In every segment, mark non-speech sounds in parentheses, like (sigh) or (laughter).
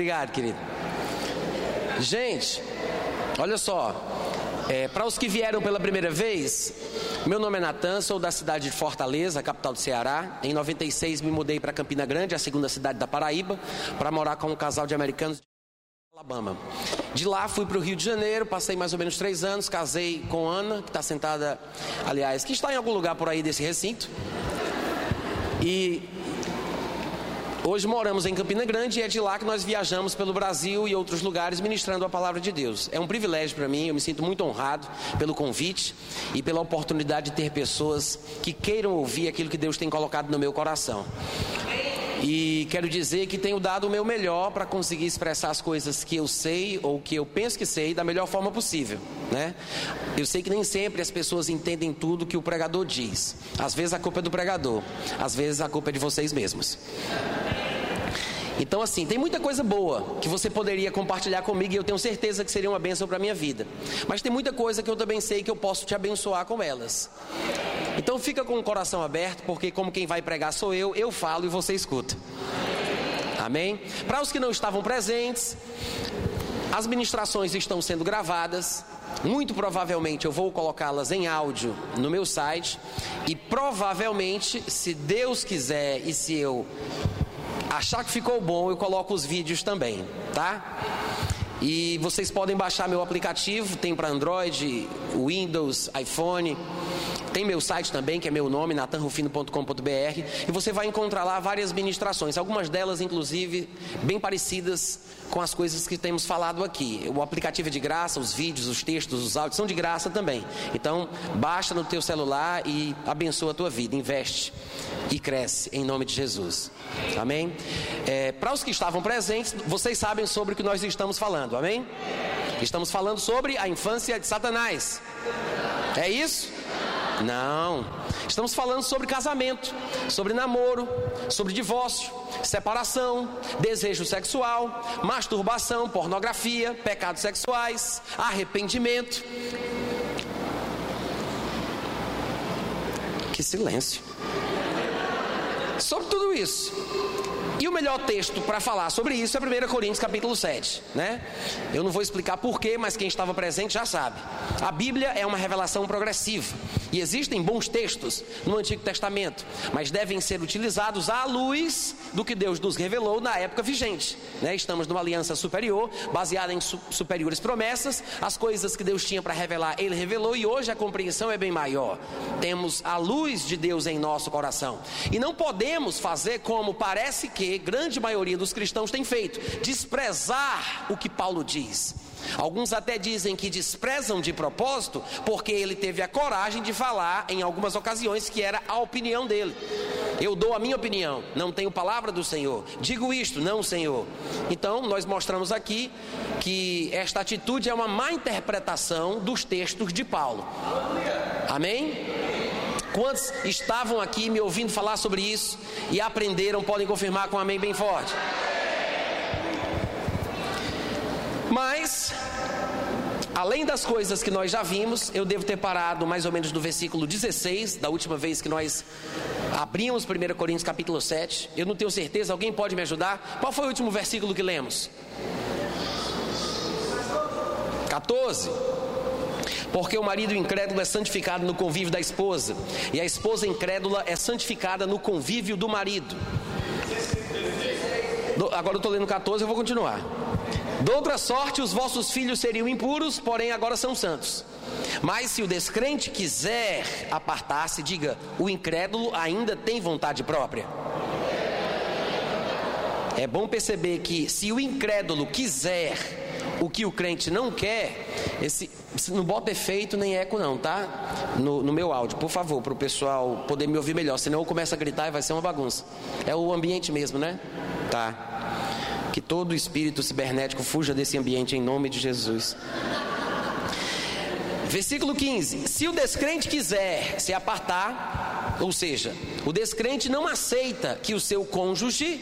Obrigado, querido. Gente, olha só. É, Para os que vieram pela primeira vez, meu nome é Natan, sou da cidade de Fortaleza, capital do Ceará. Em 96 me mudei para Campina Grande, a segunda cidade da Paraíba, para morar com um casal de americanos de Alabama. De lá fui para o Rio de Janeiro, passei mais ou menos três anos, casei com Ana, que está sentada, aliás, que está em algum lugar por aí desse recinto. E Hoje moramos em Campina Grande e é de lá que nós viajamos pelo Brasil e outros lugares ministrando a palavra de Deus. É um privilégio para mim, eu me sinto muito honrado pelo convite e pela oportunidade de ter pessoas que queiram ouvir aquilo que Deus tem colocado no meu coração. E quero dizer que tenho dado o meu melhor para conseguir expressar as coisas que eu sei ou que eu penso que sei da melhor forma possível, né? Eu sei que nem sempre as pessoas entendem tudo que o pregador diz. Às vezes a culpa é do pregador, às vezes a culpa é de vocês mesmos. Então, assim, tem muita coisa boa que você poderia compartilhar comigo e eu tenho certeza que seria uma bênção para a minha vida. Mas tem muita coisa que eu também sei que eu posso te abençoar com elas. Então, fica com o coração aberto, porque, como quem vai pregar sou eu, eu falo e você escuta. Amém? Para os que não estavam presentes, as ministrações estão sendo gravadas. Muito provavelmente eu vou colocá-las em áudio no meu site. E provavelmente, se Deus quiser e se eu achar que ficou bom, eu coloco os vídeos também, tá? E vocês podem baixar meu aplicativo, tem para Android, Windows, iPhone. Tem meu site também, que é meu nome, natanrufino.com.br, e você vai encontrar lá várias ministrações, algumas delas inclusive bem parecidas com as coisas que temos falado aqui. O aplicativo é de graça, os vídeos, os textos, os áudios são de graça também. Então, baixa no teu celular e abençoa a tua vida, investe e cresce em nome de Jesus. Amém? É, Para os que estavam presentes, vocês sabem sobre o que nós estamos falando, amém? Estamos falando sobre a infância de Satanás. É isso? Não. Estamos falando sobre casamento, sobre namoro, sobre divórcio, separação, desejo sexual, masturbação, pornografia, pecados sexuais, arrependimento. Que silêncio. Sobre tudo isso. E o melhor texto para falar sobre isso é 1 Coríntios capítulo 7, né? Eu não vou explicar porquê, mas quem estava presente já sabe. A Bíblia é uma revelação progressiva e existem bons textos no Antigo Testamento, mas devem ser utilizados à luz do que Deus nos revelou na época vigente, né? Estamos numa aliança superior, baseada em su superiores promessas, as coisas que Deus tinha para revelar, ele revelou e hoje a compreensão é bem maior. Temos a luz de Deus em nosso coração. E não podemos fazer como parece que grande maioria dos cristãos tem feito, desprezar o que Paulo diz. Alguns até dizem que desprezam de propósito, porque ele teve a coragem de falar em algumas ocasiões que era a opinião dele. Eu dou a minha opinião, não tenho palavra do Senhor. Digo isto, não, Senhor. Então, nós mostramos aqui que esta atitude é uma má interpretação dos textos de Paulo. Amém? Quantos estavam aqui me ouvindo falar sobre isso e aprenderam, podem confirmar com um amém bem forte. Mas, além das coisas que nós já vimos, eu devo ter parado mais ou menos no versículo 16, da última vez que nós abrimos 1 Coríntios capítulo 7. Eu não tenho certeza, alguém pode me ajudar? Qual foi o último versículo que lemos? 14. Porque o marido incrédulo é santificado no convívio da esposa, e a esposa incrédula é santificada no convívio do marido. Agora eu estou lendo 14, eu vou continuar. De outra sorte, os vossos filhos seriam impuros, porém agora são santos. Mas se o descrente quiser apartar-se, diga: o incrédulo ainda tem vontade própria. É bom perceber que se o incrédulo quiser o que o crente não quer, esse, não bota efeito nem eco não, tá? No, no meu áudio, por favor, para o pessoal poder me ouvir melhor, senão eu começo a gritar e vai ser uma bagunça. É o ambiente mesmo, né? Tá. Que todo espírito cibernético fuja desse ambiente em nome de Jesus. Versículo 15: Se o descrente quiser se apartar, ou seja, o descrente não aceita que o seu cônjuge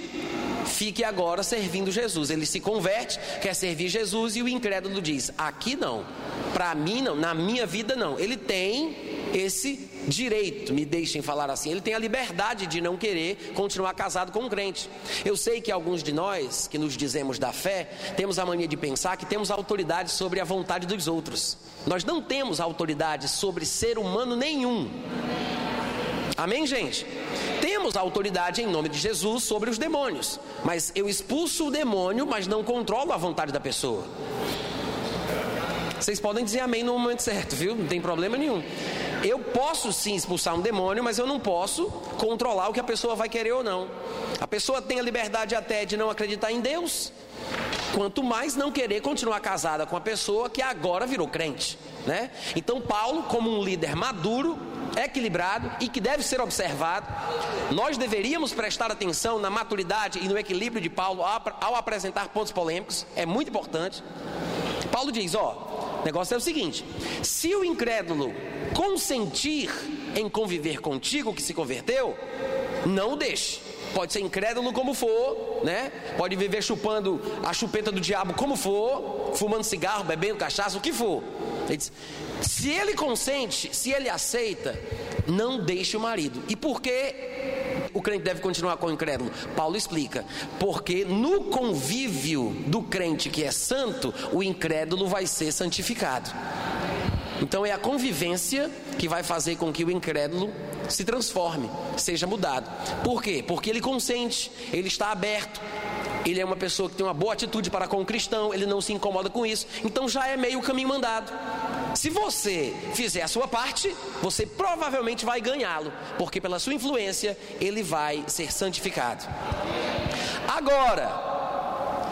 fique agora servindo Jesus. Ele se converte, quer servir Jesus e o incrédulo diz: Aqui não, para mim não, na minha vida não. Ele tem esse direito, me deixem falar assim. Ele tem a liberdade de não querer continuar casado com um crente. Eu sei que alguns de nós, que nos dizemos da fé, temos a mania de pensar que temos autoridade sobre a vontade dos outros. Nós não temos autoridade sobre ser humano nenhum. Amém, gente? Temos autoridade em nome de Jesus sobre os demônios, mas eu expulso o demônio, mas não controlo a vontade da pessoa. Vocês podem dizer amém no momento certo, viu? Não tem problema nenhum. Eu posso sim expulsar um demônio, mas eu não posso controlar o que a pessoa vai querer ou não. A pessoa tem a liberdade até de não acreditar em Deus, quanto mais não querer continuar casada com a pessoa que agora virou crente, né? Então Paulo, como um líder maduro, equilibrado e que deve ser observado, nós deveríamos prestar atenção na maturidade e no equilíbrio de Paulo ao apresentar pontos polêmicos, é muito importante. Paulo diz: ó, o negócio é o seguinte: se o incrédulo consentir em conviver contigo que se converteu, não o deixe. Pode ser incrédulo como for, né? Pode viver chupando a chupeta do diabo como for, fumando cigarro, bebendo cachaça, o que for. Ele diz, se ele consente, se ele aceita, não deixe o marido. E por que o crente deve continuar com o incrédulo? Paulo explica: porque no convívio do crente que é santo, o incrédulo vai ser santificado. Então é a convivência que vai fazer com que o incrédulo se transforme, seja mudado. Por quê? Porque ele consente, ele está aberto, ele é uma pessoa que tem uma boa atitude para com o cristão, ele não se incomoda com isso, então já é meio caminho mandado. Se você fizer a sua parte, você provavelmente vai ganhá-lo, porque pela sua influência ele vai ser santificado. Agora,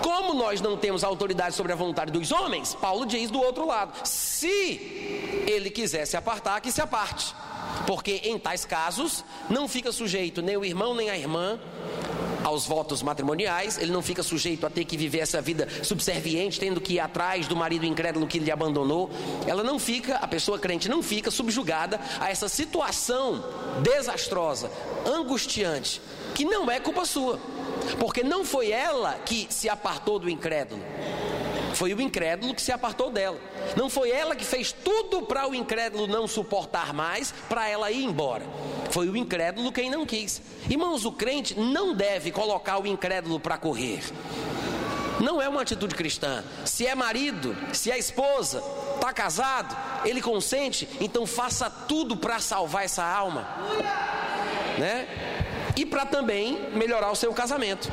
como nós não temos autoridade sobre a vontade dos homens, Paulo diz do outro lado: se ele quiser se apartar, que se aparte. Porque em tais casos não fica sujeito nem o irmão nem a irmã aos votos matrimoniais, ele não fica sujeito a ter que viver essa vida subserviente, tendo que ir atrás do marido incrédulo que lhe abandonou. Ela não fica, a pessoa crente não fica subjugada a essa situação desastrosa, angustiante, que não é culpa sua, porque não foi ela que se apartou do incrédulo. Foi o incrédulo que se apartou dela. Não foi ela que fez tudo para o incrédulo não suportar mais, para ela ir embora. Foi o incrédulo quem não quis. Irmãos, o crente não deve colocar o incrédulo para correr. Não é uma atitude cristã. Se é marido, se é esposa, está casado, ele consente, então faça tudo para salvar essa alma, né? E para também melhorar o seu casamento.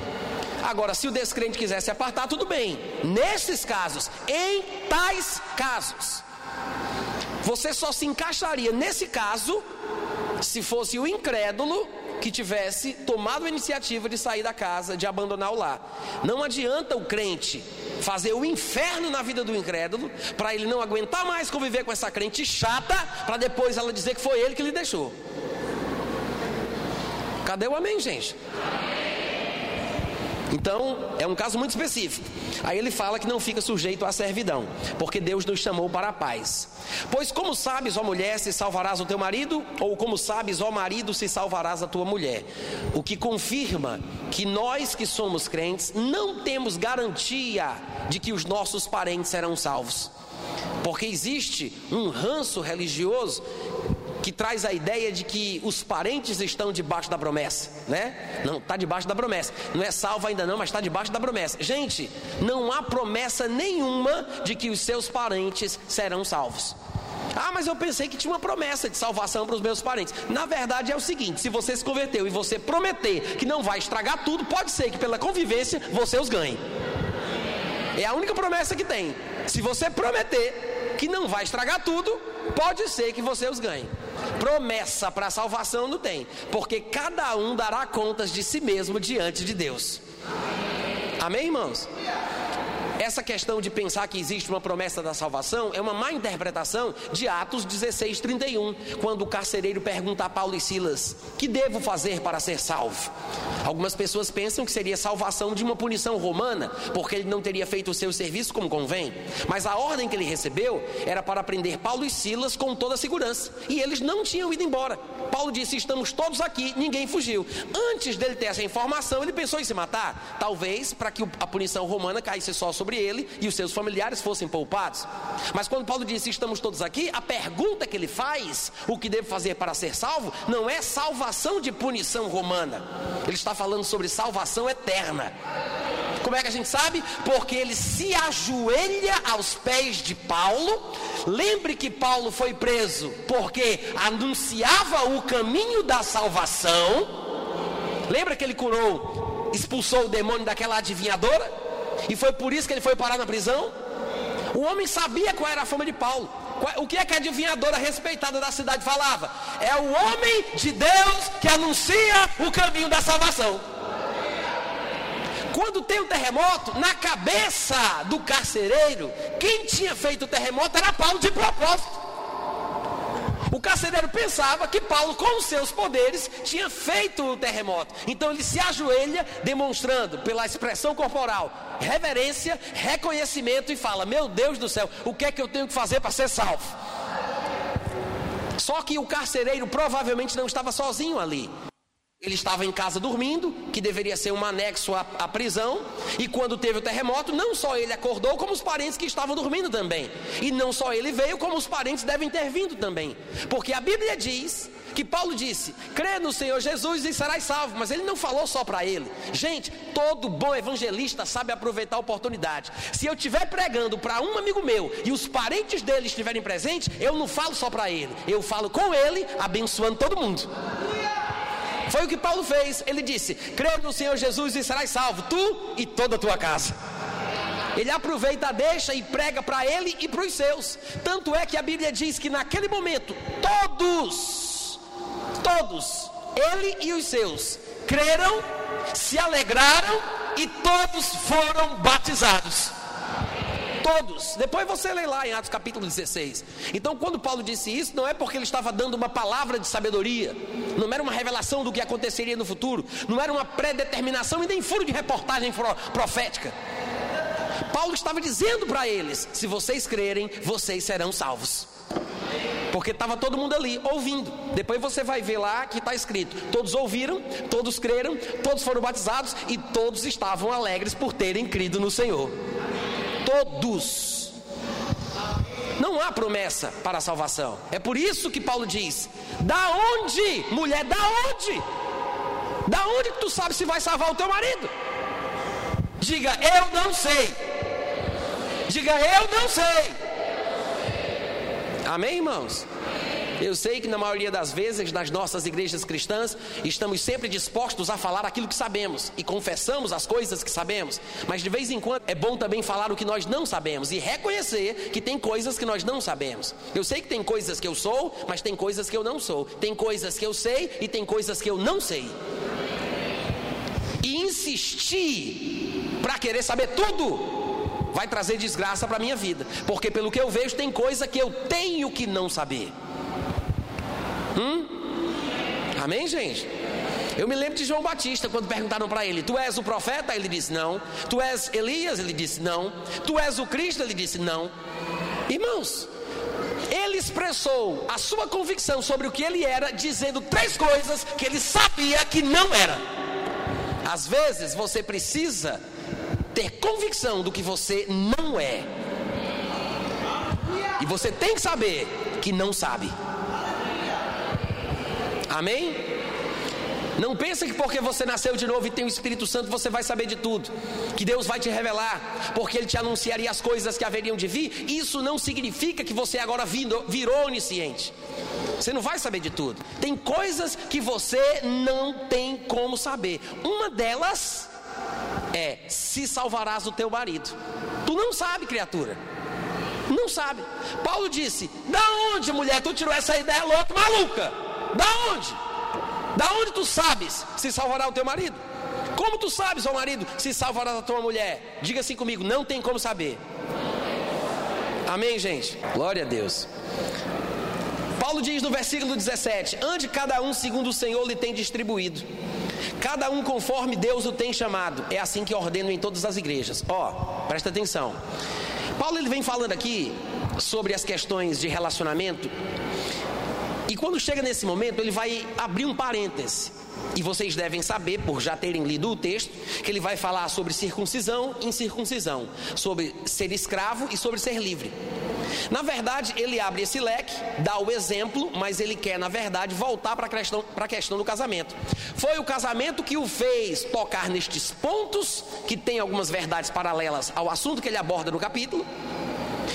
Agora, se o descrente quiser se apartar, tudo bem. Nesses casos, em tais casos, você só se encaixaria nesse caso se fosse o incrédulo que tivesse tomado a iniciativa de sair da casa, de abandonar o lar. Não adianta o crente fazer o inferno na vida do incrédulo, para ele não aguentar mais conviver com essa crente chata, para depois ela dizer que foi ele que lhe deixou. Cadê o amém, gente? Então, é um caso muito específico. Aí ele fala que não fica sujeito à servidão, porque Deus nos chamou para a paz. Pois como sabes, ó mulher, se salvarás o teu marido, ou como sabes, ó marido, se salvarás a tua mulher. O que confirma que nós que somos crentes não temos garantia de que os nossos parentes serão salvos. Porque existe um ranço religioso que traz a ideia de que os parentes estão debaixo da promessa, né? Não, está debaixo da promessa. Não é salvo ainda não, mas está debaixo da promessa. Gente, não há promessa nenhuma de que os seus parentes serão salvos. Ah, mas eu pensei que tinha uma promessa de salvação para os meus parentes. Na verdade é o seguinte: se você se converteu e você prometer que não vai estragar tudo, pode ser que pela convivência você os ganhe. É a única promessa que tem. Se você prometer que não vai estragar tudo, pode ser que você os ganhe. Promessa para salvação não tem, porque cada um dará contas de si mesmo diante de Deus. Amém, irmãos? Essa questão de pensar que existe uma promessa da salvação é uma má interpretação de Atos 16, 31, quando o carcereiro pergunta a Paulo e Silas: Que devo fazer para ser salvo? Algumas pessoas pensam que seria salvação de uma punição romana, porque ele não teria feito o seu serviço como convém. Mas a ordem que ele recebeu era para prender Paulo e Silas com toda a segurança. E eles não tinham ido embora. Paulo disse: Estamos todos aqui, ninguém fugiu. Antes dele ter essa informação, ele pensou em se matar. Talvez para que a punição romana caísse só sobre ele e os seus familiares fossem poupados. Mas quando Paulo disse: Estamos todos aqui, a pergunta que ele faz, o que devo fazer para ser salvo, não é salvação de punição romana. Ele está falando sobre salvação eterna. Como é que a gente sabe? Porque ele se ajoelha aos pés de Paulo. Lembre que Paulo foi preso porque anunciava o caminho da salvação. Lembra que ele curou, expulsou o demônio daquela adivinhadora? E foi por isso que ele foi parar na prisão? O homem sabia qual era a fama de Paulo. O que é que a adivinhadora respeitada da cidade falava? É o homem de Deus que anuncia o caminho da salvação. Quando tem um terremoto, na cabeça do carcereiro, quem tinha feito o terremoto era Paulo de propósito. Carcereiro pensava que Paulo, com os seus poderes, tinha feito o terremoto. Então ele se ajoelha, demonstrando pela expressão corporal reverência, reconhecimento e fala: Meu Deus do céu, o que é que eu tenho que fazer para ser salvo? Só que o carcereiro provavelmente não estava sozinho ali. Ele estava em casa dormindo, que deveria ser um anexo à, à, prisão, e quando teve o terremoto, não só ele acordou, como os parentes que estavam dormindo também. E não só ele veio, como os parentes devem ter vindo também. Porque a Bíblia diz que Paulo disse: crê no Senhor Jesus e serás salvo. Mas ele não falou só para ele. Gente, todo bom evangelista sabe aproveitar a oportunidade. Se eu estiver pregando para um amigo meu e os parentes dele estiverem presentes, eu não falo só para ele, eu falo com ele, abençoando todo mundo. Foi o que Paulo fez. Ele disse: Creia no Senhor Jesus e serás salvo, tu e toda a tua casa. Ele aproveita, deixa e prega para ele e para os seus. Tanto é que a Bíblia diz que naquele momento, todos, todos, ele e os seus, creram, se alegraram e todos foram batizados. Todos. Depois você lê lá em Atos capítulo 16. Então, quando Paulo disse isso, não é porque ele estava dando uma palavra de sabedoria, não era uma revelação do que aconteceria no futuro, não era uma predeterminação e nem furo de reportagem profética. Paulo estava dizendo para eles: se vocês crerem, vocês serão salvos. Porque estava todo mundo ali ouvindo. Depois você vai ver lá que está escrito: todos ouviram, todos creram, todos foram batizados e todos estavam alegres por terem crido no Senhor todos. Não há promessa para a salvação. É por isso que Paulo diz: Da onde, mulher, da onde? Da onde tu sabe se vai salvar o teu marido? Diga, eu não sei. Diga, eu não sei. Amém, irmãos? Eu sei que na maioria das vezes, nas nossas igrejas cristãs, estamos sempre dispostos a falar aquilo que sabemos e confessamos as coisas que sabemos, mas de vez em quando é bom também falar o que nós não sabemos e reconhecer que tem coisas que nós não sabemos. Eu sei que tem coisas que eu sou, mas tem coisas que eu não sou. Tem coisas que eu sei e tem coisas que eu não sei. E insistir para querer saber tudo vai trazer desgraça para minha vida, porque pelo que eu vejo tem coisa que eu tenho que não saber. Hum? Amém, gente? Eu me lembro de João Batista quando perguntaram para ele: Tu és o profeta? Ele disse: Não. Tu és Elias? Ele disse: Não. Tu és o Cristo? Ele disse: Não. Irmãos, ele expressou a sua convicção sobre o que ele era, dizendo três coisas que ele sabia que não era. Às vezes você precisa ter convicção do que você não é. E você tem que saber que não sabe. Amém? Não pense que porque você nasceu de novo e tem o Espírito Santo você vai saber de tudo, que Deus vai te revelar, porque Ele te anunciaria as coisas que haveriam de vir. Isso não significa que você agora virou onisciente. Você não vai saber de tudo. Tem coisas que você não tem como saber. Uma delas é se salvarás o teu marido. Tu não sabe, criatura. Não sabe. Paulo disse: Da onde, mulher, tu tirou essa ideia louca, maluca? Da onde? Da onde tu sabes se salvará o teu marido? Como tu sabes, ó marido, se salvará a tua mulher? Diga assim comigo, não tem como saber. Amém, gente? Glória a Deus. Paulo diz no versículo 17: Ande cada um segundo o Senhor lhe tem distribuído, cada um conforme Deus o tem chamado. É assim que ordeno em todas as igrejas. Ó, oh, presta atenção. Paulo ele vem falando aqui sobre as questões de relacionamento E quando chega nesse momento, ele vai abrir um parêntese. E vocês devem saber, por já terem lido o texto, que ele vai falar sobre circuncisão e incircuncisão, sobre ser escravo e sobre ser livre. Na verdade, ele abre esse leque, dá o exemplo, mas ele quer, na verdade, voltar para a questão, questão do casamento. Foi o casamento que o fez tocar nestes pontos, que tem algumas verdades paralelas ao assunto que ele aborda no capítulo.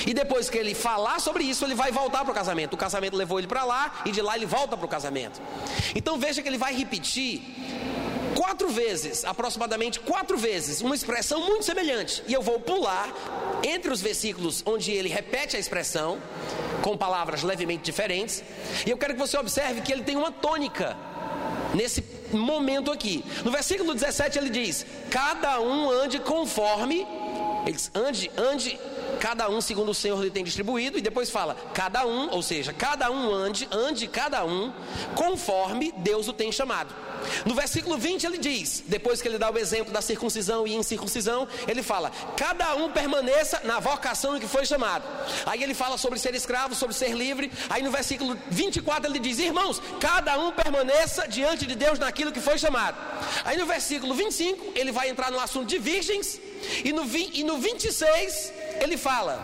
E depois que ele falar sobre isso, ele vai voltar para o casamento. O casamento levou ele para lá e de lá ele volta para o casamento. Então veja que ele vai repetir quatro vezes, aproximadamente quatro vezes, uma expressão muito semelhante. E eu vou pular entre os versículos onde ele repete a expressão, com palavras levemente diferentes. E eu quero que você observe que ele tem uma tônica nesse momento aqui. No versículo 17 ele diz: Cada um ande conforme. Ele diz, ande, ande cada um segundo o Senhor lhe tem distribuído, e depois fala, cada um, ou seja, cada um ande, ande cada um, conforme Deus o tem chamado. No versículo 20 ele diz, depois que ele dá o exemplo da circuncisão e incircuncisão, ele fala: cada um permaneça na vocação em que foi chamado. Aí ele fala sobre ser escravo, sobre ser livre. Aí no versículo 24 ele diz: irmãos, cada um permaneça diante de Deus naquilo que foi chamado. Aí no versículo 25 ele vai entrar no assunto de virgens. E no, e no 26 ele fala: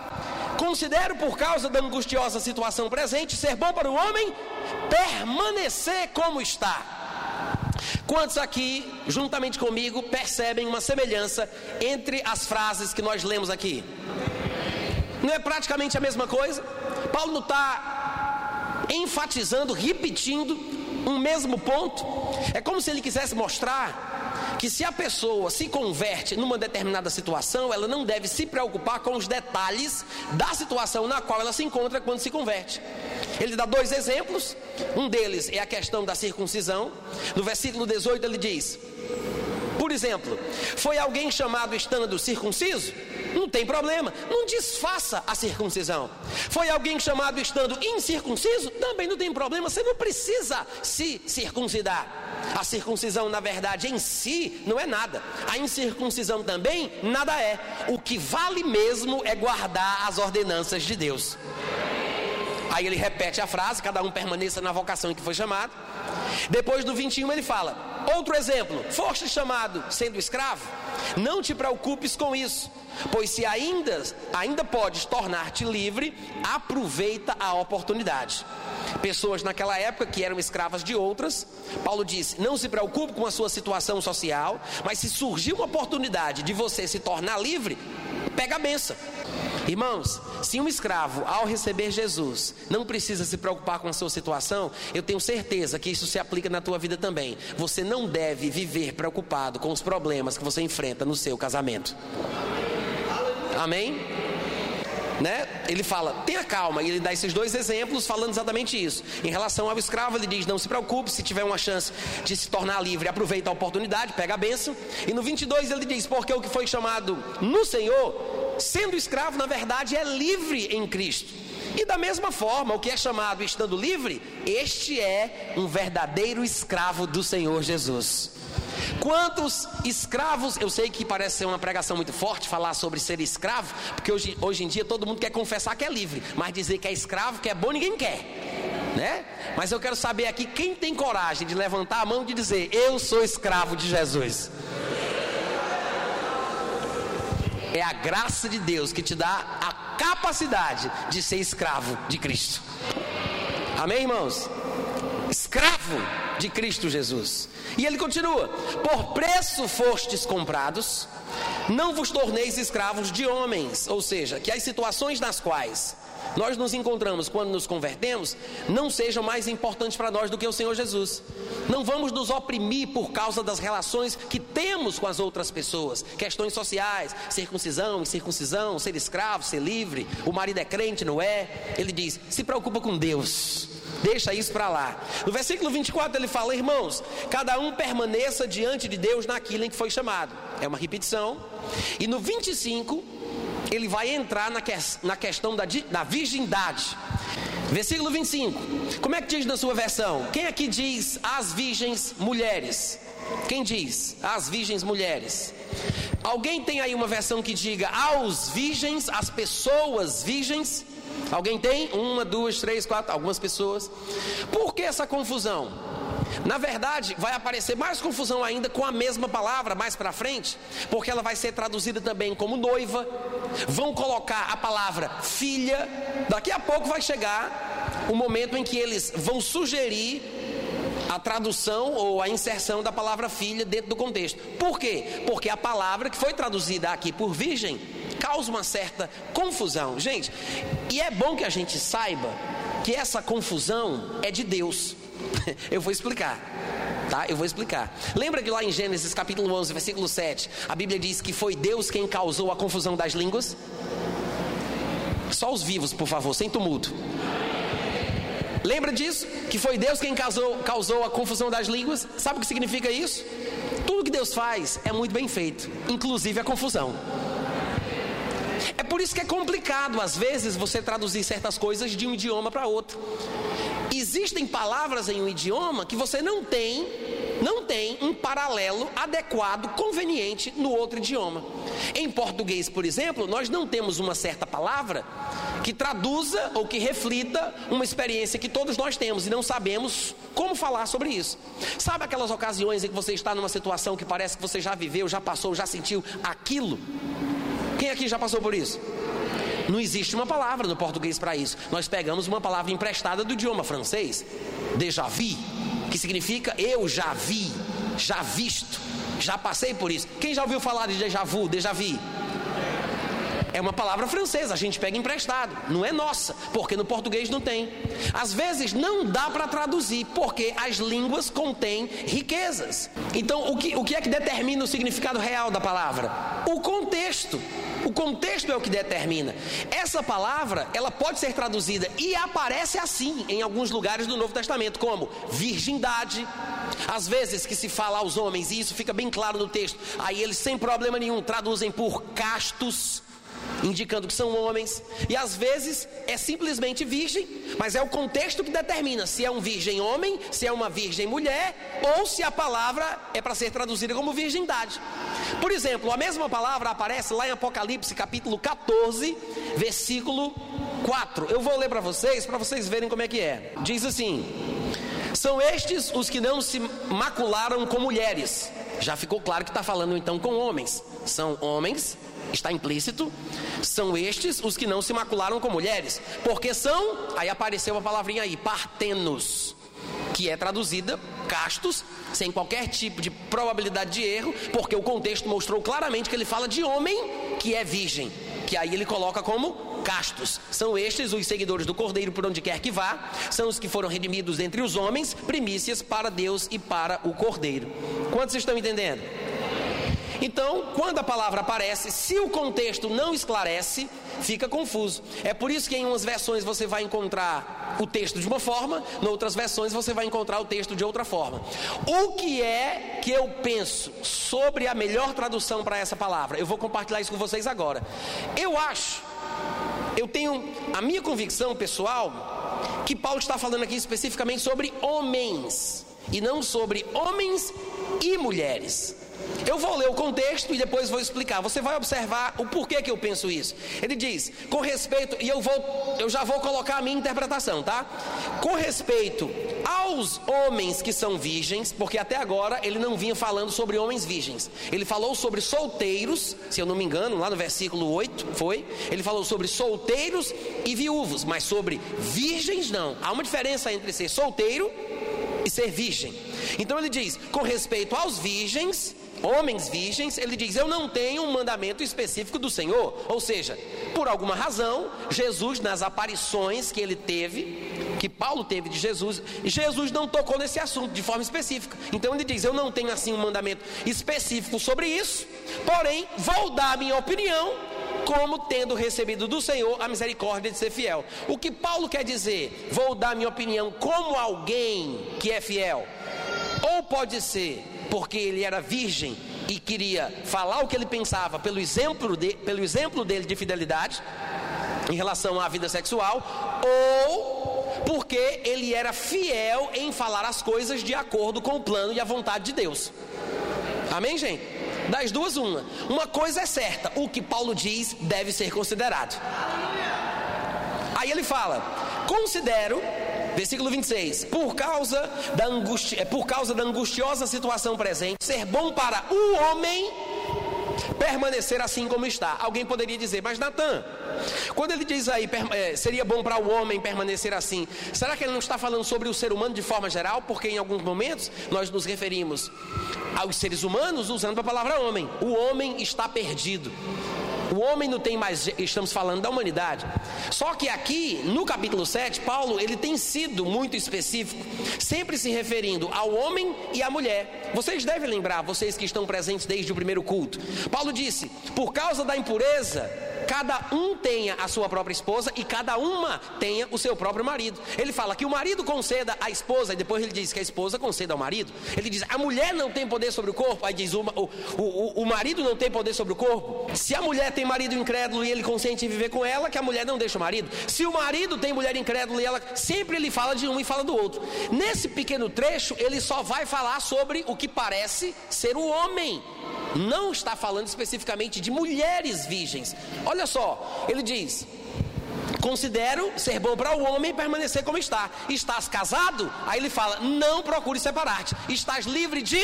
Considero por causa da angustiosa situação presente ser bom para o homem permanecer como está. Quantos aqui, juntamente comigo, percebem uma semelhança entre as frases que nós lemos aqui? Não é praticamente a mesma coisa? Paulo não está enfatizando, repetindo um mesmo ponto. É como se ele quisesse mostrar que se a pessoa se converte numa determinada situação, ela não deve se preocupar com os detalhes da situação na qual ela se encontra quando se converte. Ele dá dois exemplos. Um deles é a questão da circuncisão. No versículo 18 ele diz: Por exemplo, foi alguém chamado estando circunciso? Não tem problema, não desfaça a circuncisão. Foi alguém chamado estando incircunciso? Também não tem problema, você não precisa se circuncidar. A circuncisão, na verdade, em si não é nada. A incircuncisão também nada é. O que vale mesmo é guardar as ordenanças de Deus. Aí ele repete a frase: cada um permaneça na vocação em que foi chamado. Depois do 21 ele fala: outro exemplo, foste chamado sendo escravo? Não te preocupes com isso Pois se ainda, ainda podes tornar-te livre, aproveita a oportunidade. Pessoas naquela época que eram escravas de outras, Paulo disse: não se preocupe com a sua situação social, mas se surgir uma oportunidade de você se tornar livre, pega a benção. Irmãos, se um escravo, ao receber Jesus, não precisa se preocupar com a sua situação, eu tenho certeza que isso se aplica na tua vida também. Você não deve viver preocupado com os problemas que você enfrenta no seu casamento. Amém? Né? Ele fala, tenha calma, e ele dá esses dois exemplos falando exatamente isso. Em relação ao escravo, ele diz: não se preocupe, se tiver uma chance de se tornar livre, aproveita a oportunidade, pega a benção. E no 22 ele diz: porque o que foi chamado no Senhor, sendo escravo, na verdade é livre em Cristo. E da mesma forma, o que é chamado estando livre, este é um verdadeiro escravo do Senhor Jesus. Quantos escravos, eu sei que parece ser uma pregação muito forte falar sobre ser escravo, porque hoje, hoje em dia todo mundo quer confessar que é livre, mas dizer que é escravo, que é bom, ninguém quer. Né? Mas eu quero saber aqui quem tem coragem de levantar a mão e de dizer: Eu sou escravo de Jesus. É a graça de Deus que te dá a capacidade de ser escravo de Cristo. Amém, irmãos? Escravo de Cristo Jesus. E ele continua: Por preço fostes comprados, não vos torneis escravos de homens. Ou seja, que as situações nas quais nós nos encontramos quando nos convertemos não sejam mais importantes para nós do que o Senhor Jesus. Não vamos nos oprimir por causa das relações que temos com as outras pessoas, questões sociais, circuncisão, incircuncisão, ser escravo, ser livre, o marido é crente, não é? Ele diz: se preocupa com Deus. Deixa isso para lá. No versículo 24 ele fala: Irmãos, cada um permaneça diante de Deus naquilo em que foi chamado. É uma repetição. E no 25 ele vai entrar na, que, na questão da, da virgindade. Versículo 25. Como é que diz na sua versão? Quem aqui diz as virgens mulheres? Quem diz as virgens mulheres? Alguém tem aí uma versão que diga aos virgens, as pessoas virgens? Alguém tem? Uma, duas, três, quatro, algumas pessoas. Por que essa confusão? Na verdade, vai aparecer mais confusão ainda com a mesma palavra mais para frente, porque ela vai ser traduzida também como noiva. Vão colocar a palavra filha. Daqui a pouco vai chegar o momento em que eles vão sugerir a tradução ou a inserção da palavra filha dentro do contexto. Por quê? Porque a palavra que foi traduzida aqui por virgem causa uma certa confusão. Gente, e é bom que a gente saiba que essa confusão é de Deus. (laughs) Eu vou explicar. Tá? Eu vou explicar. Lembra que lá em Gênesis capítulo 11, versículo 7, a Bíblia diz que foi Deus quem causou a confusão das línguas? Só os vivos, por favor, sem tumulto. Lembra disso? Que foi Deus quem causou, causou a confusão das línguas? Sabe o que significa isso? Tudo que Deus faz é muito bem feito, inclusive a confusão. É por isso que é complicado, às vezes, você traduzir certas coisas de um idioma para outro. Existem palavras em um idioma que você não tem, não tem um paralelo adequado, conveniente no outro idioma. Em português, por exemplo, nós não temos uma certa palavra que traduza ou que reflita uma experiência que todos nós temos e não sabemos como falar sobre isso. Sabe aquelas ocasiões em que você está numa situação que parece que você já viveu, já passou, já sentiu aquilo? Quem aqui já passou por isso? Não existe uma palavra no português para isso. Nós pegamos uma palavra emprestada do idioma francês, déjà vu, que significa eu já vi, já visto, já passei por isso. Quem já ouviu falar de déjà vu, déjà vu? É uma palavra francesa, a gente pega emprestado, não é nossa, porque no português não tem. Às vezes não dá para traduzir, porque as línguas contêm riquezas. Então, o que, o que é que determina o significado real da palavra? O contexto. O contexto é o que determina. Essa palavra, ela pode ser traduzida e aparece assim em alguns lugares do Novo Testamento, como virgindade. Às vezes que se fala aos homens, e isso fica bem claro no texto, aí eles sem problema nenhum traduzem por castos indicando que são homens, e às vezes é simplesmente virgem, mas é o contexto que determina se é um virgem homem, se é uma virgem mulher, ou se a palavra é para ser traduzida como virgindade. Por exemplo, a mesma palavra aparece lá em Apocalipse capítulo 14, versículo 4. Eu vou ler para vocês, para vocês verem como é que é. Diz assim: São estes os que não se macularam com mulheres. Já ficou claro que está falando então com homens. São homens está implícito, são estes os que não se macularam com mulheres, porque são, aí apareceu a palavrinha aí, partenos, que é traduzida castos, sem qualquer tipo de probabilidade de erro, porque o contexto mostrou claramente que ele fala de homem que é virgem, que aí ele coloca como castos. São estes os seguidores do Cordeiro por onde quer que vá, são os que foram redimidos entre os homens, primícias para Deus e para o Cordeiro. Quantos estão entendendo? Então, quando a palavra aparece, se o contexto não esclarece, fica confuso. É por isso que em umas versões você vai encontrar o texto de uma forma, em outras versões você vai encontrar o texto de outra forma. O que é que eu penso sobre a melhor tradução para essa palavra? Eu vou compartilhar isso com vocês agora. Eu acho, eu tenho a minha convicção pessoal que Paulo está falando aqui especificamente sobre homens e não sobre homens e mulheres. Eu vou ler o contexto e depois vou explicar. Você vai observar o porquê que eu penso isso. Ele diz, com respeito, e eu vou, eu já vou colocar a minha interpretação, tá? Com respeito aos homens que são virgens, porque até agora ele não vinha falando sobre homens virgens. Ele falou sobre solteiros, se eu não me engano, lá no versículo 8 foi. Ele falou sobre solteiros e viúvos, mas sobre virgens não. Há uma diferença entre ser solteiro e ser virgem. Então ele diz: com respeito aos virgens, homens virgens, ele diz: Eu não tenho um mandamento específico do Senhor. Ou seja, por alguma razão, Jesus, nas aparições que ele teve, que Paulo teve de Jesus, Jesus não tocou nesse assunto de forma específica. Então ele diz: Eu não tenho assim um mandamento específico sobre isso, porém, vou dar minha opinião como tendo recebido do Senhor a misericórdia de ser fiel. O que Paulo quer dizer? Vou dar minha opinião como alguém que é fiel. Ou pode ser porque ele era virgem e queria falar o que ele pensava pelo exemplo, de, pelo exemplo dele de fidelidade em relação à vida sexual, ou porque ele era fiel em falar as coisas de acordo com o plano e a vontade de Deus. Amém, gente? Das duas, uma. Uma coisa é certa: o que Paulo diz deve ser considerado. Aí ele fala: considero Versículo 26. Por causa da é, por causa da angustiosa situação presente, ser bom para o homem permanecer assim como está. Alguém poderia dizer, mas Natan, quando ele diz aí é, seria bom para o homem permanecer assim, será que ele não está falando sobre o ser humano de forma geral? Porque em alguns momentos nós nos referimos aos seres humanos usando a palavra homem. O homem está perdido. O homem não tem mais, estamos falando da humanidade. Só que aqui, no capítulo 7, Paulo, ele tem sido muito específico, sempre se referindo ao homem e à mulher. Vocês devem lembrar, vocês que estão presentes desde o primeiro culto. Paulo disse: "Por causa da impureza, cada um tenha a sua própria esposa e cada uma tenha o seu próprio marido. Ele fala que o marido conceda à esposa, e depois ele diz que a esposa conceda ao marido. Ele diz: a mulher não tem poder sobre o corpo, aí diz: o, o, o, o marido não tem poder sobre o corpo. Se a mulher tem marido incrédulo e ele consente em viver com ela, que a mulher não deixa o marido. Se o marido tem mulher incrédula e ela sempre ele fala de um e fala do outro. Nesse pequeno trecho, ele só vai falar sobre o que parece ser o homem não está falando especificamente de mulheres virgens. Olha só, ele diz: Considero ser bom para o homem permanecer como está. Estás casado? Aí ele fala: Não procure separar-te. Estás livre de.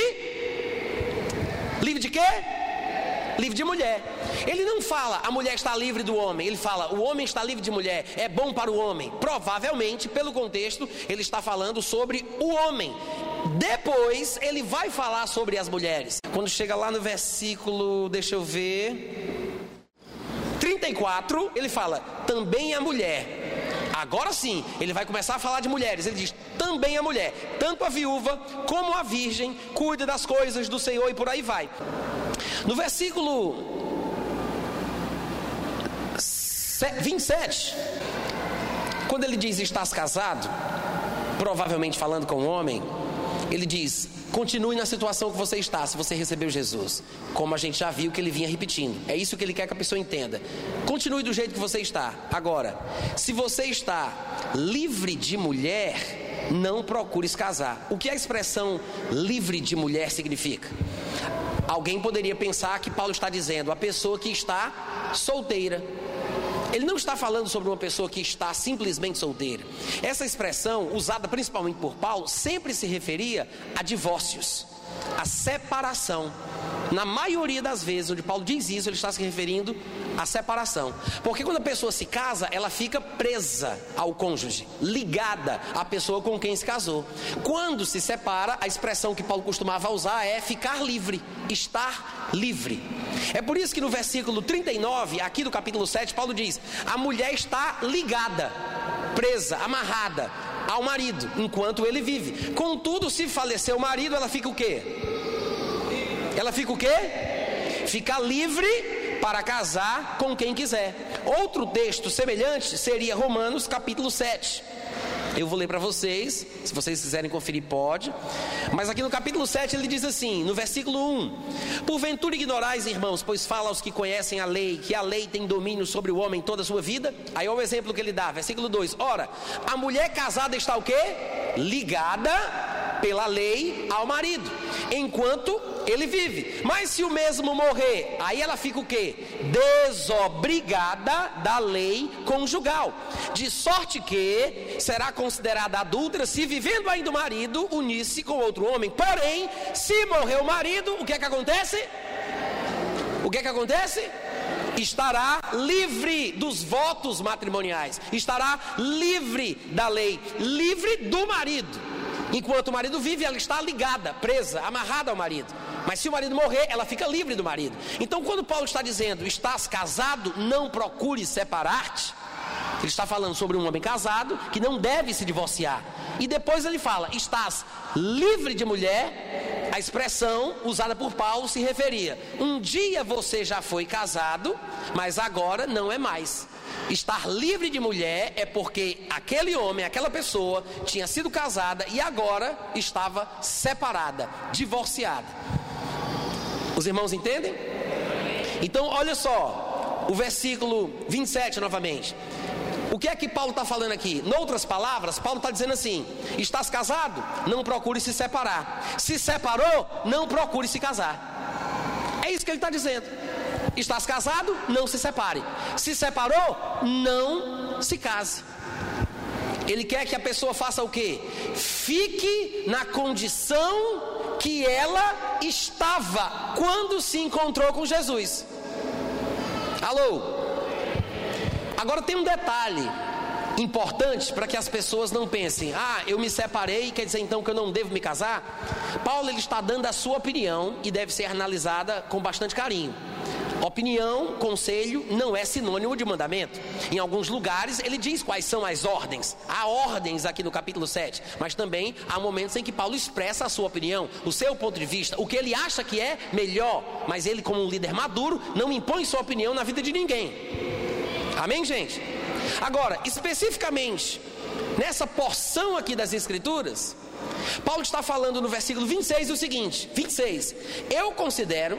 Livre de quê? Livre de mulher. Ele não fala a mulher está livre do homem, ele fala o homem está livre de mulher, é bom para o homem. Provavelmente, pelo contexto, ele está falando sobre o homem. Depois ele vai falar sobre as mulheres. Quando chega lá no versículo, deixa eu ver. 34, ele fala: também a mulher. Agora sim, ele vai começar a falar de mulheres. Ele diz: também a mulher, tanto a viúva como a virgem, cuida das coisas do Senhor e por aí vai. No versículo 27, quando ele diz estás casado, provavelmente falando com um homem, ele diz: continue na situação que você está, se você recebeu Jesus. Como a gente já viu que ele vinha repetindo. É isso que ele quer que a pessoa entenda. Continue do jeito que você está. Agora, se você está livre de mulher, não procures casar. O que a expressão livre de mulher significa? Alguém poderia pensar que Paulo está dizendo a pessoa que está solteira. Ele não está falando sobre uma pessoa que está simplesmente solteira. Essa expressão, usada principalmente por Paulo, sempre se referia a divórcios, a separação. Na maioria das vezes onde Paulo diz isso, ele está se referindo à separação. Porque quando a pessoa se casa, ela fica presa ao cônjuge, ligada à pessoa com quem se casou. Quando se separa, a expressão que Paulo costumava usar é ficar livre, estar livre. É por isso que no versículo 39, aqui do capítulo 7, Paulo diz: a mulher está ligada, presa, amarrada ao marido, enquanto ele vive. Contudo, se falecer o marido, ela fica o quê? ela fica o quê? Fica livre para casar com quem quiser. Outro texto semelhante seria Romanos capítulo 7. Eu vou ler para vocês, se vocês quiserem conferir, pode. Mas aqui no capítulo 7 ele diz assim, no versículo 1: Porventura ignorais, irmãos, pois fala aos que conhecem a lei, que a lei tem domínio sobre o homem toda a sua vida. Aí é o exemplo que ele dá, versículo 2: Ora, a mulher casada está o quê? Ligada pela lei ao marido, enquanto ele vive. Mas se o mesmo morrer, aí ela fica o quê? Desobrigada da lei conjugal. De sorte que será considerada adulta se vivendo ainda o marido unisse com outro homem. Porém, se morrer o marido, o que é que acontece? O que é que acontece? estará livre dos votos matrimoniais, estará livre da lei, livre do marido. Enquanto o marido vive, ela está ligada, presa, amarrada ao marido. Mas se o marido morrer, ela fica livre do marido. Então, quando Paulo está dizendo, estás casado, não procure separar-te, ele está falando sobre um homem casado que não deve se divorciar. E depois ele fala, estás livre de mulher. A expressão usada por Paulo se referia: um dia você já foi casado, mas agora não é mais. Estar livre de mulher é porque aquele homem, aquela pessoa, tinha sido casada e agora estava separada, divorciada. Os irmãos entendem? Então, olha só, o versículo 27 novamente. O que é que Paulo está falando aqui? Noutras palavras, Paulo está dizendo assim: estás casado? Não procure se separar. Se separou? Não procure se casar. É isso que ele está dizendo. Estás casado? Não se separe. Se separou? Não se case. Ele quer que a pessoa faça o quê? Fique na condição que ela estava quando se encontrou com Jesus. Alô? Agora tem um detalhe importante para que as pessoas não pensem: "Ah, eu me separei, quer dizer então que eu não devo me casar?" Paulo ele está dando a sua opinião e deve ser analisada com bastante carinho. Opinião, conselho, não é sinônimo de mandamento. Em alguns lugares ele diz quais são as ordens. Há ordens aqui no capítulo 7, mas também há momentos em que Paulo expressa a sua opinião, o seu ponto de vista, o que ele acha que é melhor, mas ele, como um líder maduro, não impõe sua opinião na vida de ninguém. Amém, gente? Agora, especificamente, nessa porção aqui das Escrituras, Paulo está falando no versículo 26 o seguinte: 26. Eu considero,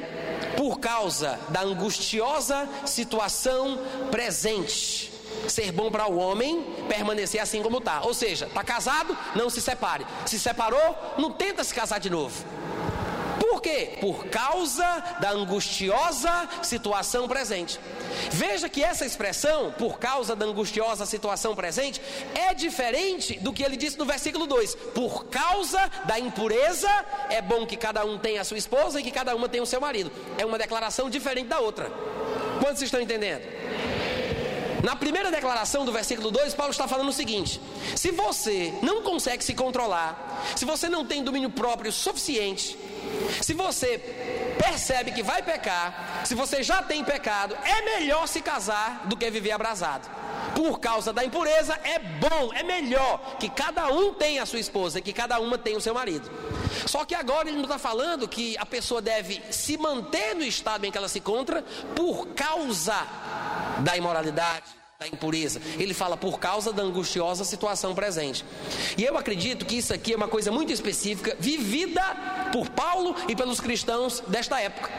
por causa da angustiosa situação presente, ser bom para o homem permanecer assim como está. Ou seja, está casado, não se separe. Se separou, não tenta se casar de novo. Por quê? Por causa da angustiosa situação presente. Veja que essa expressão, por causa da angustiosa situação presente, é diferente do que ele disse no versículo 2. Por causa da impureza, é bom que cada um tenha a sua esposa e que cada uma tenha o seu marido. É uma declaração diferente da outra. Quantos estão entendendo? Na primeira declaração do versículo 2, Paulo está falando o seguinte: se você não consegue se controlar, se você não tem domínio próprio suficiente, se você percebe que vai pecar, se você já tem pecado, é melhor se casar do que viver abrasado. Por causa da impureza, é bom, é melhor que cada um tenha a sua esposa e que cada uma tenha o seu marido. Só que agora ele não está falando que a pessoa deve se manter no estado em que ela se encontra por causa da imoralidade da impureza. Ele fala por causa da angustiosa situação presente. E eu acredito que isso aqui é uma coisa muito específica, vivida por Paulo e pelos cristãos desta época.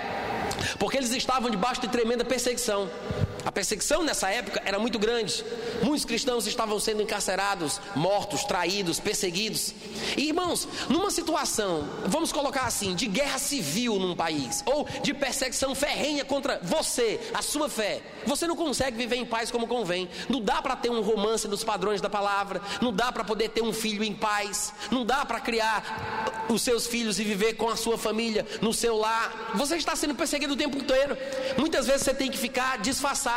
Porque eles estavam debaixo de tremenda perseguição. A perseguição nessa época era muito grande. Muitos cristãos estavam sendo encarcerados, mortos, traídos, perseguidos. E irmãos, numa situação, vamos colocar assim, de guerra civil num país, ou de perseguição ferrenha contra você, a sua fé, você não consegue viver em paz como convém. Não dá para ter um romance nos padrões da palavra, não dá para poder ter um filho em paz, não dá para criar os seus filhos e viver com a sua família no seu lar. Você está sendo perseguido o tempo inteiro. Muitas vezes você tem que ficar disfarçado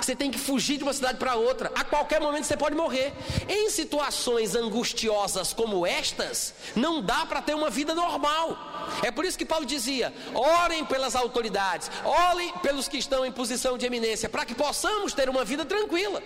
você tem que fugir de uma cidade para outra. A qualquer momento você pode morrer. Em situações angustiosas como estas, não dá para ter uma vida normal. É por isso que Paulo dizia: orem pelas autoridades, orem pelos que estão em posição de eminência, para que possamos ter uma vida tranquila.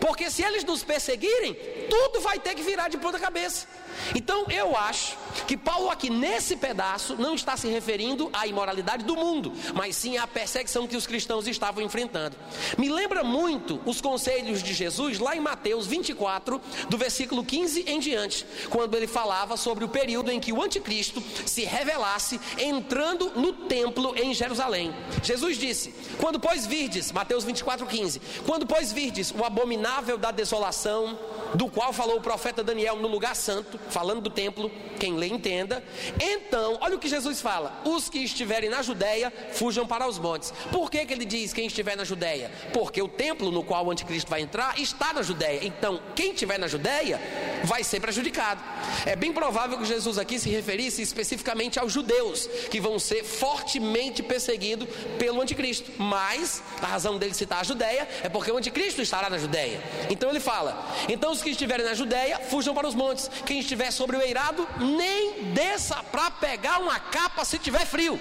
Porque se eles nos perseguirem, tudo vai ter que virar de ponta cabeça. Então eu acho que Paulo aqui nesse pedaço não está se referindo à imoralidade do mundo, mas sim à perseguição que os cristãos estavam enfrentando. Me lembra muito os conselhos de Jesus lá em Mateus 24, do versículo 15 em diante, quando ele falava sobre o período em que o anticristo se revelasse entrando no templo em Jerusalém. Jesus disse: Quando pois virdes, Mateus 24, 15, quando pois virdes o abominável da desolação, do qual falou o profeta Daniel no lugar santo, falando do templo, quem lê entenda. Então, olha o que Jesus fala: os que estiverem na Judéia, fujam para os montes. Por que, que ele diz quem estiver na Judéia? Porque o templo no qual o anticristo vai entrar está na Judéia. Então, quem estiver na Judéia vai ser prejudicado. É bem provável que Jesus aqui se referisse especificamente aos judeus, que vão ser fortemente perseguidos pelo anticristo. Mas a razão dele citar a Judéia é porque o anticristo estará na Judéia. Então ele fala: então os que estiverem na Judéia, fujam para os montes. Quem estiver sobre o eirado, nem desça para pegar uma capa se tiver frio.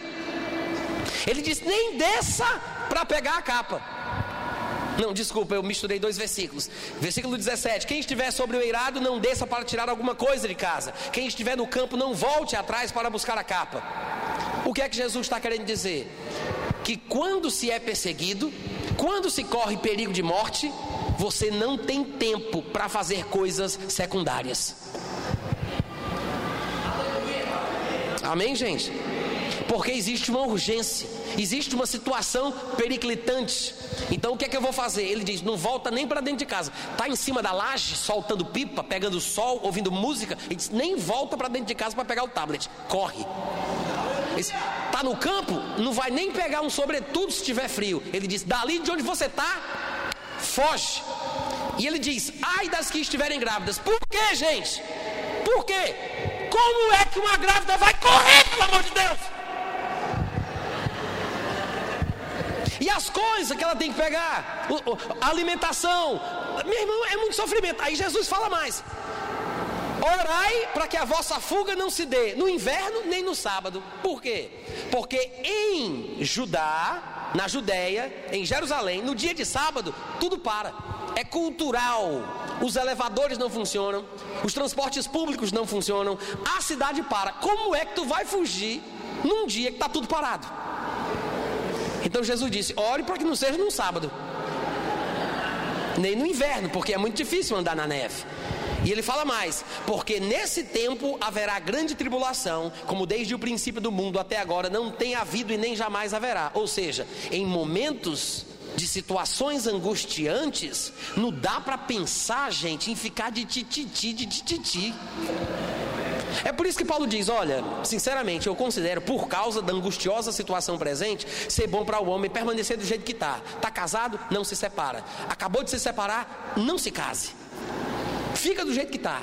Ele diz: nem desça para pegar a capa. Não, desculpa, eu misturei dois versículos. Versículo 17: Quem estiver sobre o eirado, não desça para tirar alguma coisa de casa. Quem estiver no campo, não volte atrás para buscar a capa. O que é que Jesus está querendo dizer? Que quando se é perseguido, quando se corre perigo de morte, você não tem tempo para fazer coisas secundárias. Amém, gente? Porque existe uma urgência, existe uma situação periclitante. Então o que é que eu vou fazer? Ele diz: não volta nem para dentro de casa. Está em cima da laje, soltando pipa, pegando sol, ouvindo música. Ele diz: nem volta para dentro de casa para pegar o tablet. Corre. Está no campo, não vai nem pegar um sobretudo se tiver frio. Ele diz: dali de onde você está, foge. E ele diz: ai das que estiverem grávidas. Por quê, gente? Por quê? Como é que uma grávida vai correr, pelo amor de Deus? E as coisas que ela tem que pegar, a alimentação, meu irmão, é muito sofrimento. Aí Jesus fala mais: Orai para que a vossa fuga não se dê no inverno nem no sábado. Por quê? Porque em Judá, na Judéia, em Jerusalém, no dia de sábado, tudo para. É cultural. Os elevadores não funcionam, os transportes públicos não funcionam, a cidade para. Como é que tu vai fugir num dia que está tudo parado? Então Jesus disse: ore para que não seja num sábado, nem no inverno, porque é muito difícil andar na neve. E ele fala mais: porque nesse tempo haverá grande tribulação, como desde o princípio do mundo até agora não tem havido e nem jamais haverá. Ou seja, em momentos de situações angustiantes, não dá para pensar, gente, em ficar de tititi, de tititi. É por isso que Paulo diz: olha, sinceramente, eu considero, por causa da angustiosa situação presente, ser bom para o homem permanecer do jeito que está. Está casado? Não se separa. Acabou de se separar? Não se case. Fica do jeito que está,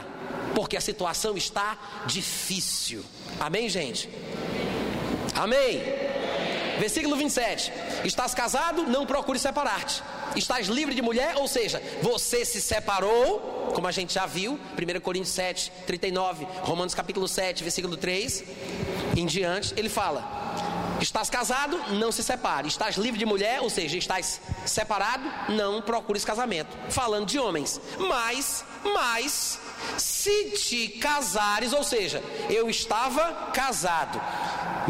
porque a situação está difícil. Amém, gente? Amém. Versículo 27. Estás casado? Não procure separar-te. Estás livre de mulher? Ou seja, você se separou, como a gente já viu, 1 Coríntios 7, 39, Romanos capítulo 7, versículo 3, em diante, ele fala: Estás casado, não se separe. Estás livre de mulher, ou seja, estás separado, não procures casamento. Falando de homens. Mas, mas, se te casares, ou seja, eu estava casado,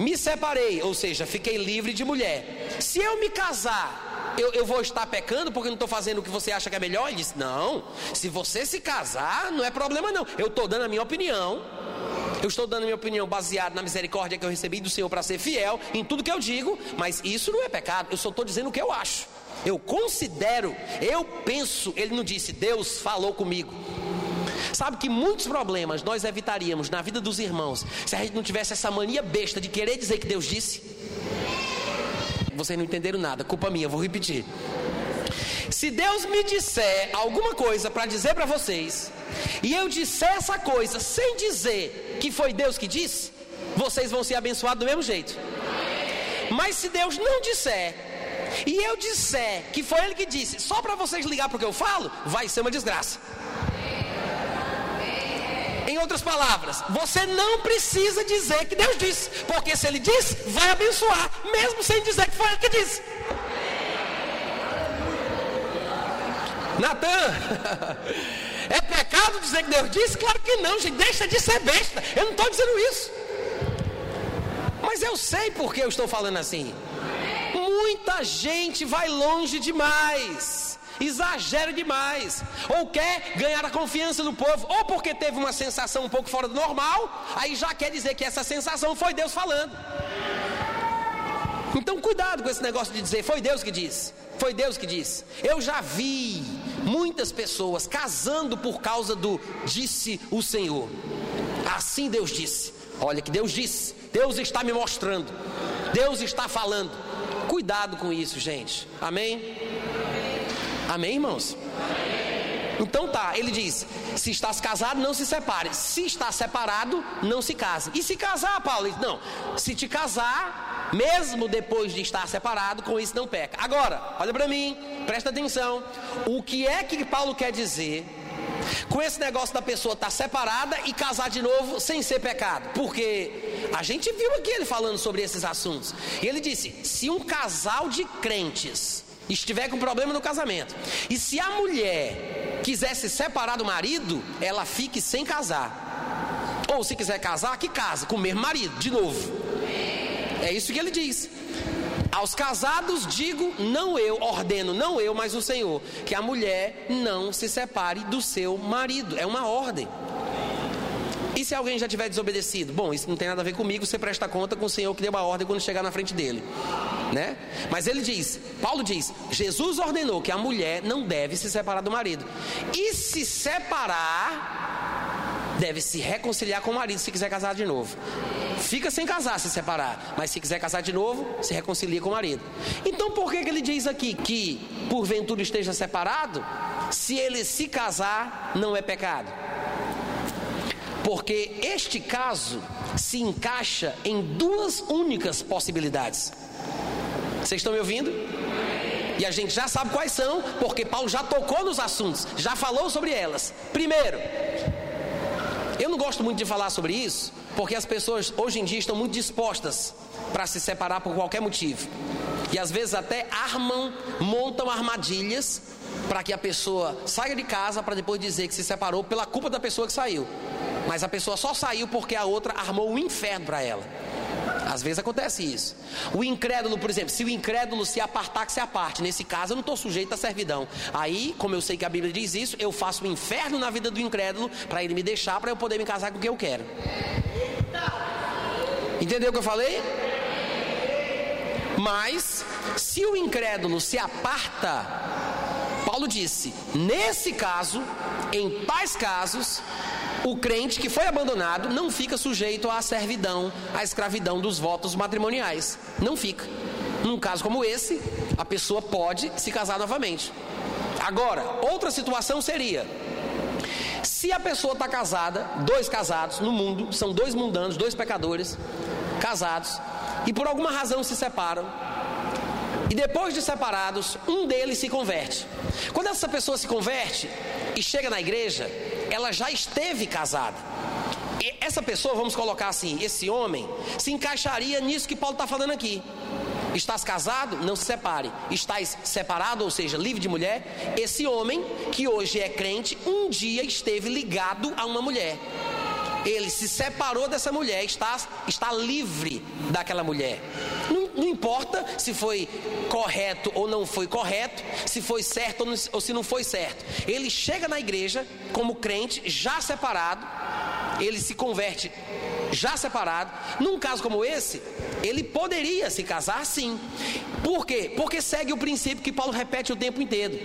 me separei, ou seja, fiquei livre de mulher. Se eu me casar, eu, eu, vou estar pecando porque não estou fazendo o que você acha que é melhor? Ele disse: Não, se você se casar, não é problema não. Eu estou dando a minha opinião. Eu estou dando minha opinião baseada na misericórdia que eu recebi do Senhor para ser fiel em tudo que eu digo, mas isso não é pecado, eu só estou dizendo o que eu acho. Eu considero, eu penso, ele não disse, Deus falou comigo. Sabe que muitos problemas nós evitaríamos na vida dos irmãos se a gente não tivesse essa mania besta de querer dizer que Deus disse? Vocês não entenderam nada, culpa minha, vou repetir. Se Deus me disser alguma coisa para dizer para vocês, e eu disser essa coisa sem dizer que foi Deus que disse, vocês vão ser abençoados do mesmo jeito. Mas se Deus não disser, e eu disser que foi Ele que disse, só para vocês ligar para o que eu falo, vai ser uma desgraça. Em outras palavras, você não precisa dizer que Deus disse, porque se Ele disse, vai abençoar, mesmo sem dizer que foi Ele que disse. Natan, (laughs) é pecado dizer que Deus disse? Claro que não, gente, deixa de ser besta. Eu não estou dizendo isso. Mas eu sei por que eu estou falando assim. Muita gente vai longe demais, exagera demais, ou quer ganhar a confiança do povo, ou porque teve uma sensação um pouco fora do normal, aí já quer dizer que essa sensação foi Deus falando. Então, cuidado com esse negócio de dizer foi Deus que disse. Foi Deus que disse. Eu já vi muitas pessoas casando por causa do disse o Senhor. Assim Deus disse. Olha que Deus disse. Deus está me mostrando. Deus está falando. Cuidado com isso, gente. Amém? Amém, irmãos? Então tá, ele diz: se estás casado, não se separe. Se está separado, não se case. E se casar, Paulo? Diz, não. Se te casar, mesmo depois de estar separado, com isso não peca. Agora, olha para mim, presta atenção. O que é que Paulo quer dizer com esse negócio da pessoa estar tá separada e casar de novo sem ser pecado? Porque a gente viu aqui ele falando sobre esses assuntos. E ele disse: se um casal de crentes estiver com problema no casamento, e se a mulher quiser se separar do marido, ela fique sem casar. Ou se quiser casar, que case com o mesmo marido, de novo. É isso que ele diz. Aos casados digo, não eu, ordeno, não eu, mas o Senhor, que a mulher não se separe do seu marido. É uma ordem. E se alguém já tiver desobedecido? Bom, isso não tem nada a ver comigo, você presta conta com o Senhor que deu a ordem quando chegar na frente dele. Né? Mas ele diz, Paulo diz, Jesus ordenou que a mulher não deve se separar do marido. E se separar, deve se reconciliar com o marido se quiser casar de novo. fica sem casar se separar. Mas se quiser casar de novo, se reconcilia com o marido. Então por que, que ele diz aqui que porventura esteja separado? Se ele se casar, não é pecado. Porque este caso se encaixa em duas únicas possibilidades. Vocês estão me ouvindo? E a gente já sabe quais são, porque Paulo já tocou nos assuntos, já falou sobre elas. Primeiro, eu não gosto muito de falar sobre isso, porque as pessoas hoje em dia estão muito dispostas para se separar por qualquer motivo. E às vezes até armam, montam armadilhas para que a pessoa saia de casa para depois dizer que se separou pela culpa da pessoa que saiu. Mas a pessoa só saiu porque a outra armou um inferno para ela. Às vezes acontece isso. O incrédulo, por exemplo, se o incrédulo se apartar, que se aparte. Nesse caso, eu não estou sujeito à servidão. Aí, como eu sei que a Bíblia diz isso, eu faço o um inferno na vida do incrédulo para ele me deixar, para eu poder me casar com o que eu quero. Entendeu o que eu falei? Mas, se o incrédulo se aparta, Paulo disse: nesse caso, em tais casos, o crente que foi abandonado não fica sujeito à servidão, à escravidão dos votos matrimoniais. Não fica. Num caso como esse, a pessoa pode se casar novamente. Agora, outra situação seria: se a pessoa está casada, dois casados no mundo, são dois mundanos, dois pecadores, casados, e por alguma razão se separam, e depois de separados, um deles se converte. Quando essa pessoa se converte e chega na igreja, ela já esteve casada. E essa pessoa, vamos colocar assim, esse homem, se encaixaria nisso que Paulo está falando aqui. Estás casado? Não se separe. Estás separado, ou seja, livre de mulher? Esse homem, que hoje é crente, um dia esteve ligado a uma mulher. Ele se separou dessa mulher, está, está livre daquela mulher. Não, não importa se foi correto ou não foi correto, se foi certo ou, não, ou se não foi certo. Ele chega na igreja como crente, já separado, ele se converte já separado. Num caso como esse, ele poderia se casar sim. Por quê? Porque segue o princípio que Paulo repete o tempo inteiro: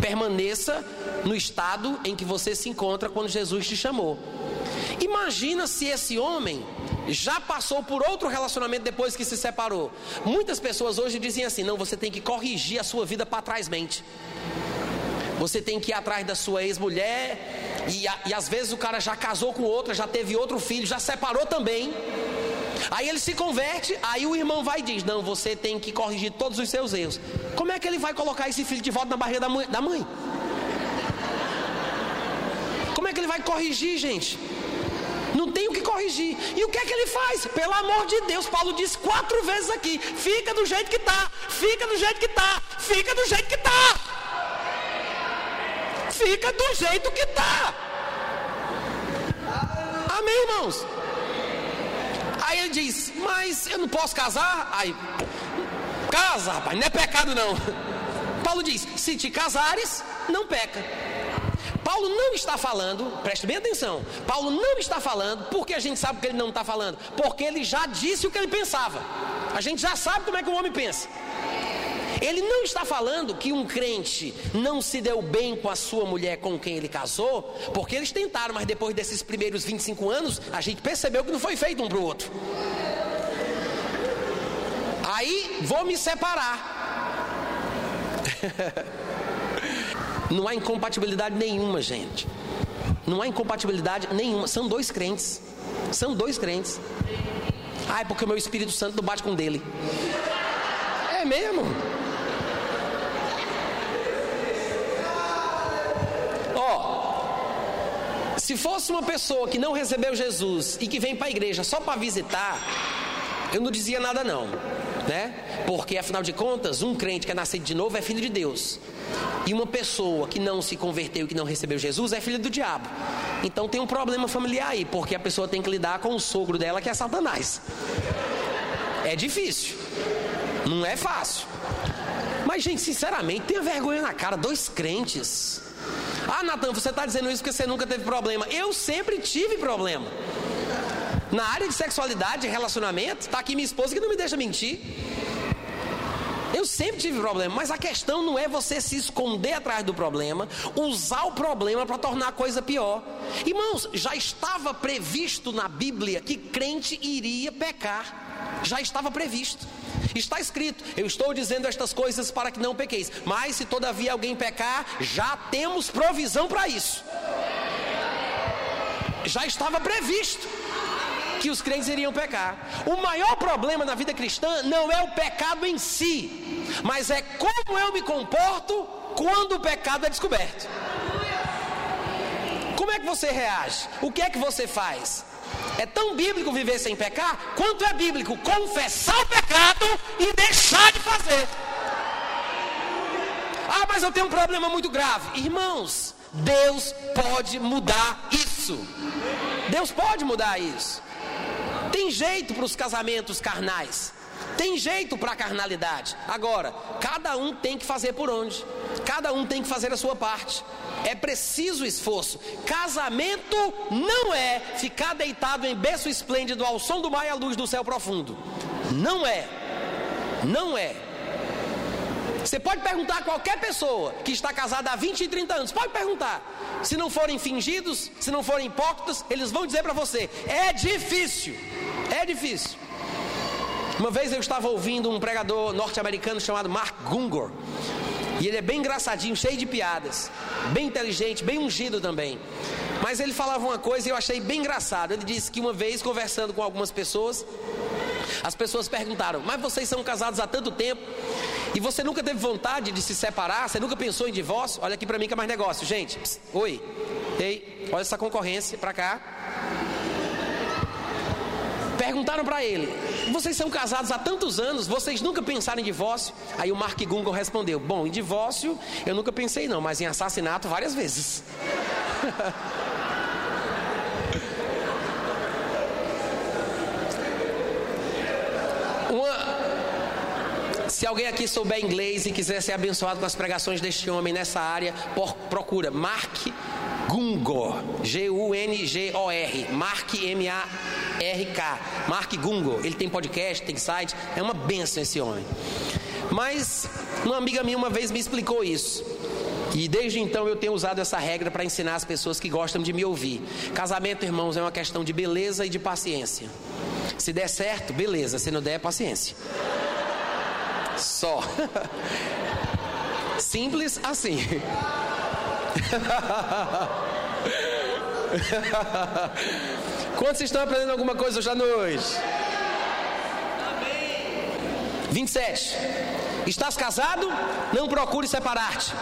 permaneça no estado em que você se encontra quando Jesus te chamou. Imagina se esse homem já passou por outro relacionamento depois que se separou. Muitas pessoas hoje dizem assim: não, você tem que corrigir a sua vida para trás mente. Você tem que ir atrás da sua ex-mulher, e, e às vezes o cara já casou com outra, já teve outro filho, já separou também. Aí ele se converte, aí o irmão vai e diz: Não, você tem que corrigir todos os seus erros. Como é que ele vai colocar esse filho de volta na barriga da mãe? Como é que ele vai corrigir, gente? Não tem o que corrigir. E o que é que ele faz? Pelo amor de Deus, Paulo diz quatro vezes aqui: fica do jeito que está, fica do jeito que está, fica do jeito que está. Fica do jeito que está. Amém, irmãos? Aí ele diz: Mas eu não posso casar? Aí, casa, rapaz, não é pecado não. Paulo diz: Se te casares, não peca. Paulo não está falando, preste bem atenção, Paulo não está falando, porque a gente sabe que ele não está falando, porque ele já disse o que ele pensava. A gente já sabe como é que o homem pensa. Ele não está falando que um crente não se deu bem com a sua mulher com quem ele casou, porque eles tentaram, mas depois desses primeiros 25 anos, a gente percebeu que não foi feito um para o outro. Aí vou me separar. (laughs) Não há incompatibilidade nenhuma, gente. Não há incompatibilidade nenhuma. São dois crentes. São dois crentes. Ah, é porque o meu Espírito Santo não bate com o dele. É mesmo? Ó, se fosse uma pessoa que não recebeu Jesus e que vem para a igreja só para visitar, eu não dizia nada não, né? Porque afinal de contas, um crente que é nascido de novo é filho de Deus. E uma pessoa que não se converteu, que não recebeu Jesus, é filha do diabo. Então tem um problema familiar aí, porque a pessoa tem que lidar com o sogro dela, que é Satanás. É difícil. Não é fácil. Mas, gente, sinceramente, tenha vergonha na cara, dois crentes. Ah, Natan, você está dizendo isso porque você nunca teve problema. Eu sempre tive problema. Na área de sexualidade e relacionamento, está aqui minha esposa que não me deixa mentir. Eu sempre tive problema, mas a questão não é você se esconder atrás do problema, usar o problema para tornar a coisa pior. Irmãos, já estava previsto na Bíblia que crente iria pecar. Já estava previsto. Está escrito: Eu estou dizendo estas coisas para que não pequeis. Mas se todavia alguém pecar, já temos provisão para isso. Já estava previsto que os crentes iriam pecar. O maior problema na vida cristã não é o pecado em si, mas é como eu me comporto quando o pecado é descoberto. Como é que você reage? O que é que você faz? É tão bíblico viver sem pecar, quanto é bíblico confessar o pecado e deixar de fazer. Ah, mas eu tenho um problema muito grave. Irmãos, Deus pode mudar isso. Deus pode mudar isso. Tem jeito para os casamentos carnais. Tem jeito para a carnalidade. Agora, cada um tem que fazer por onde. Cada um tem que fazer a sua parte. É preciso esforço. Casamento não é ficar deitado em berço esplêndido ao som do mar e à luz do céu profundo. Não é. Não é. Você pode perguntar a qualquer pessoa que está casada há 20 e 30 anos, pode perguntar. Se não forem fingidos, se não forem hipócritas, eles vão dizer para você: é difícil, é difícil. Uma vez eu estava ouvindo um pregador norte-americano chamado Mark Gungor. E ele é bem engraçadinho, cheio de piadas, bem inteligente, bem ungido também. Mas ele falava uma coisa e eu achei bem engraçado. Ele disse que uma vez, conversando com algumas pessoas, as pessoas perguntaram: Mas vocês são casados há tanto tempo e você nunca teve vontade de se separar? Você nunca pensou em divórcio? Olha aqui para mim que é mais negócio, gente. Psst, oi, ei, olha essa concorrência para cá. Perguntaram para ele: Vocês são casados há tantos anos, vocês nunca pensaram em divórcio? Aí o Mark Gungle respondeu: Bom, em divórcio eu nunca pensei, não, mas em assassinato várias vezes. (laughs) Uma, se alguém aqui souber inglês e quiser ser abençoado com as pregações deste homem nessa área, procura Mark Gungor, G-U-N-G-O-R, Mark M-A-R-K, Mark Gungor. Ele tem podcast, tem site, é uma benção esse homem. Mas uma amiga minha uma vez me explicou isso. E desde então eu tenho usado essa regra para ensinar as pessoas que gostam de me ouvir. Casamento, irmãos, é uma questão de beleza e de paciência. Se der certo, beleza. Se não der, paciência. Só. (laughs) Simples assim. (laughs) Quantos estão aprendendo alguma coisa hoje à noite? 27. Estás casado? Não procure separar-te.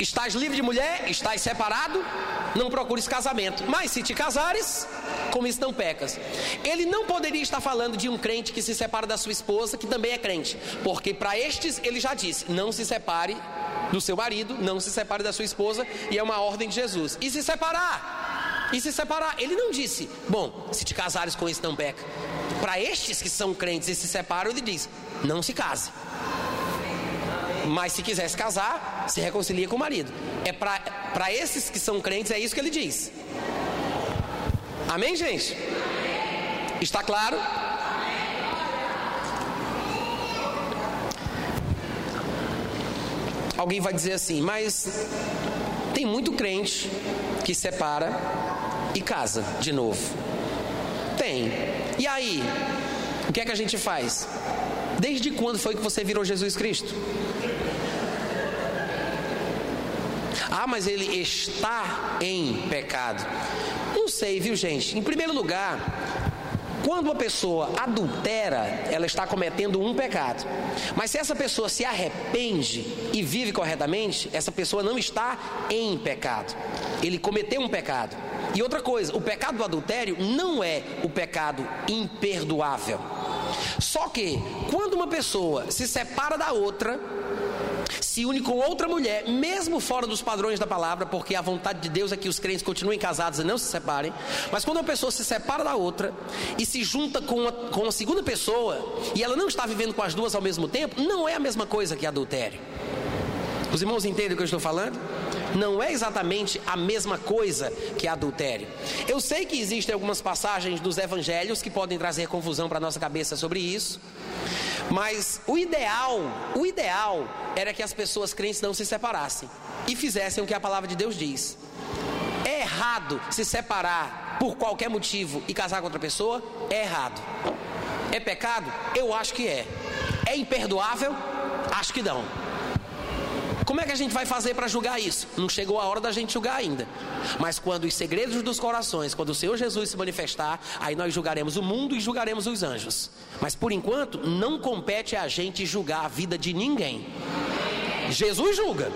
Estás livre de mulher? Estás separado? Não procures casamento. Mas se te casares, com isso não pecas. Ele não poderia estar falando de um crente que se separa da sua esposa, que também é crente. Porque para estes ele já disse: não se separe do seu marido, não se separe da sua esposa, e é uma ordem de Jesus. E se separar? E se separar? Ele não disse: bom, se te casares com esse não peca. Para estes que são crentes e se separam, ele diz: não se case. Mas se quiser se casar, se reconcilia com o marido. É para esses que são crentes, é isso que ele diz. Amém, gente? Está claro? Alguém vai dizer assim, mas tem muito crente que separa e casa de novo. Tem. E aí? O que é que a gente faz? Desde quando foi que você virou Jesus Cristo? Ah, mas ele está em pecado. Não sei, viu, gente? Em primeiro lugar, quando uma pessoa adultera, ela está cometendo um pecado. Mas se essa pessoa se arrepende e vive corretamente, essa pessoa não está em pecado. Ele cometeu um pecado. E outra coisa, o pecado do adultério não é o pecado imperdoável. Só que quando uma pessoa se separa da outra, se une com outra mulher, mesmo fora dos padrões da palavra, porque a vontade de Deus é que os crentes continuem casados e não se separem. Mas quando uma pessoa se separa da outra e se junta com uma, com uma segunda pessoa e ela não está vivendo com as duas ao mesmo tempo, não é a mesma coisa que adultério. Os irmãos entendem o que eu estou falando? Não é exatamente a mesma coisa que adultério. Eu sei que existem algumas passagens dos evangelhos que podem trazer confusão para nossa cabeça sobre isso. Mas o ideal, o ideal era que as pessoas crentes não se separassem e fizessem o que a palavra de Deus diz. É errado se separar por qualquer motivo e casar com outra pessoa? É errado. É pecado? Eu acho que é. É imperdoável? Acho que não. Como é que a gente vai fazer para julgar isso? Não chegou a hora da gente julgar ainda. Mas quando os segredos dos corações, quando o Senhor Jesus se manifestar, aí nós julgaremos o mundo e julgaremos os anjos. Mas por enquanto, não compete a gente julgar a vida de ninguém. Jesus julga.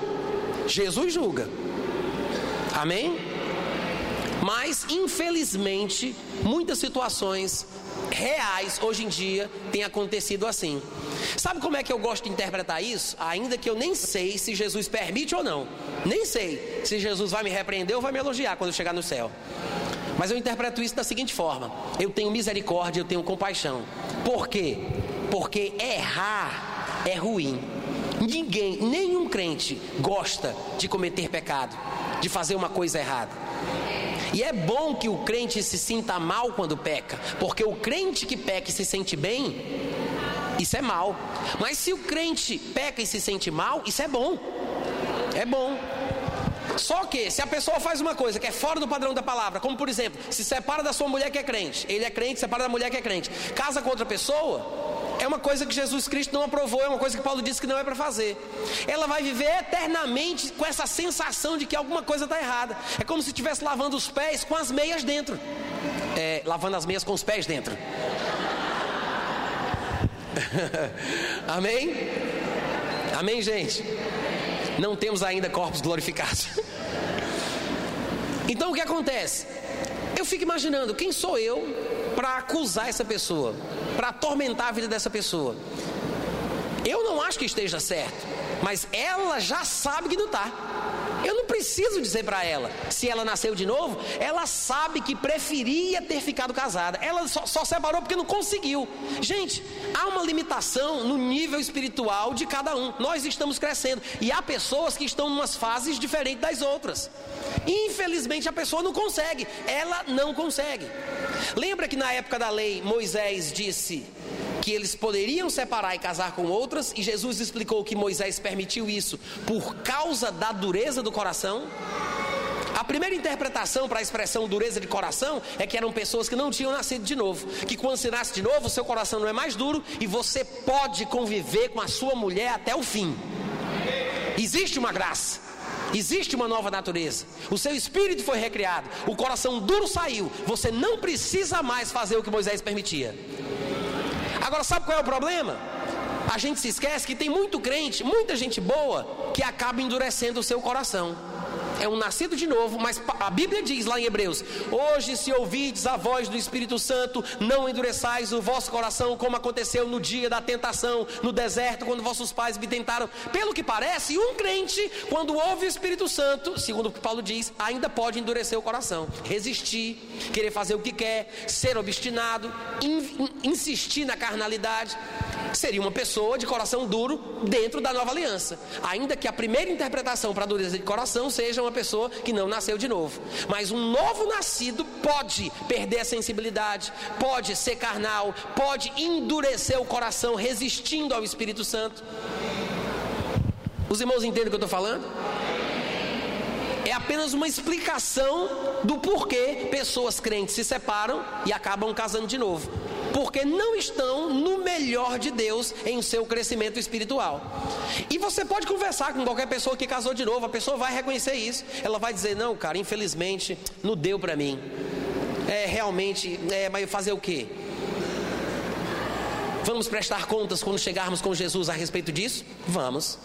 Jesus julga. Amém? Mas, infelizmente, muitas situações reais hoje em dia têm acontecido assim. Sabe como é que eu gosto de interpretar isso? Ainda que eu nem sei se Jesus permite ou não. Nem sei se Jesus vai me repreender ou vai me elogiar quando eu chegar no céu. Mas eu interpreto isso da seguinte forma: eu tenho misericórdia, eu tenho compaixão. Por quê? Porque errar é ruim. Ninguém, nenhum crente gosta de cometer pecado, de fazer uma coisa errada. E é bom que o crente se sinta mal quando peca, porque o crente que peca e se sente bem, isso é mal. Mas se o crente peca e se sente mal, isso é bom. É bom. Só que se a pessoa faz uma coisa que é fora do padrão da palavra, como por exemplo, se separa da sua mulher que é crente, ele é crente, separa da mulher que é crente, casa com outra pessoa, é uma coisa que Jesus Cristo não aprovou, é uma coisa que Paulo disse que não é para fazer. Ela vai viver eternamente com essa sensação de que alguma coisa está errada. É como se estivesse lavando os pés com as meias dentro. É, lavando as meias com os pés dentro. (laughs) Amém? Amém, gente? Não temos ainda corpos glorificados. (laughs) Então o que acontece? Eu fico imaginando quem sou eu para acusar essa pessoa, para atormentar a vida dessa pessoa. Eu não acho que esteja certo, mas ela já sabe que não está. Preciso dizer para ela, se ela nasceu de novo, ela sabe que preferia ter ficado casada. Ela só, só separou porque não conseguiu. Gente, há uma limitação no nível espiritual de cada um. Nós estamos crescendo e há pessoas que estão em umas fases diferentes das outras. Infelizmente a pessoa não consegue, ela não consegue. Lembra que na época da lei Moisés disse: que eles poderiam separar e casar com outras, e Jesus explicou que Moisés permitiu isso por causa da dureza do coração. A primeira interpretação para a expressão dureza de coração é que eram pessoas que não tinham nascido de novo. Que quando se nasce de novo, seu coração não é mais duro e você pode conviver com a sua mulher até o fim. Existe uma graça. Existe uma nova natureza. O seu espírito foi recriado. O coração duro saiu. Você não precisa mais fazer o que Moisés permitia. Agora, sabe qual é o problema? A gente se esquece que tem muito crente, muita gente boa, que acaba endurecendo o seu coração é um nascido de novo, mas a Bíblia diz lá em Hebreus: Hoje, se ouvides a voz do Espírito Santo, não endureçais o vosso coração, como aconteceu no dia da tentação no deserto, quando vossos pais me tentaram. Pelo que parece, um crente, quando ouve o Espírito Santo, segundo o que Paulo diz, ainda pode endurecer o coração, resistir, querer fazer o que quer, ser obstinado, in, in, insistir na carnalidade. Seria uma pessoa de coração duro dentro da nova aliança, ainda que a primeira interpretação para a dureza de coração seja uma pessoa que não nasceu de novo. Mas um novo nascido pode perder a sensibilidade, pode ser carnal, pode endurecer o coração resistindo ao Espírito Santo. Os irmãos entendem o que eu estou falando? É apenas uma explicação do porquê pessoas crentes se separam e acabam casando de novo porque não estão no melhor de Deus em seu crescimento espiritual. E você pode conversar com qualquer pessoa que casou de novo, a pessoa vai reconhecer isso. Ela vai dizer: Não, cara, infelizmente não deu para mim. É realmente, é, mas fazer o quê? Vamos prestar contas quando chegarmos com Jesus a respeito disso? Vamos.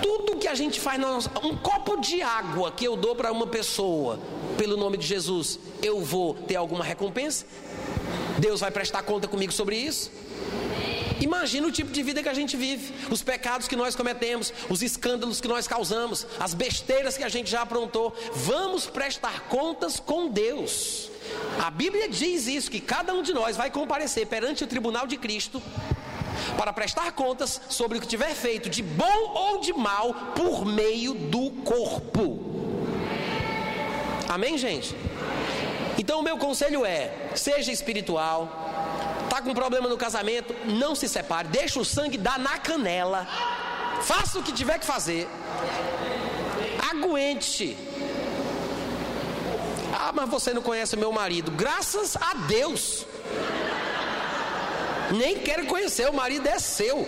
Tudo que a gente faz, um copo de água que eu dou para uma pessoa, pelo nome de Jesus, eu vou ter alguma recompensa? Deus vai prestar conta comigo sobre isso? Imagina o tipo de vida que a gente vive, os pecados que nós cometemos, os escândalos que nós causamos, as besteiras que a gente já aprontou. Vamos prestar contas com Deus. A Bíblia diz isso: que cada um de nós vai comparecer perante o tribunal de Cristo para prestar contas sobre o que tiver feito de bom ou de mal por meio do corpo. Amém, gente? Então, o meu conselho é: seja espiritual, Tá com problema no casamento? Não se separe. Deixa o sangue dar na canela. Faça o que tiver que fazer. Aguente. Ah, mas você não conhece meu marido. Graças a Deus. Nem quero conhecer, o marido é seu.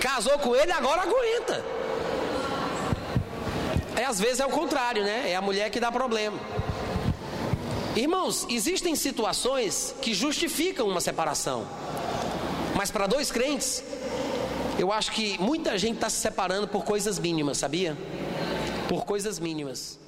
Casou com ele, agora aguenta. É, às vezes é o contrário, né? É a mulher que dá problema. Irmãos, existem situações que justificam uma separação. Mas para dois crentes, eu acho que muita gente está se separando por coisas mínimas, sabia? Por coisas mínimas.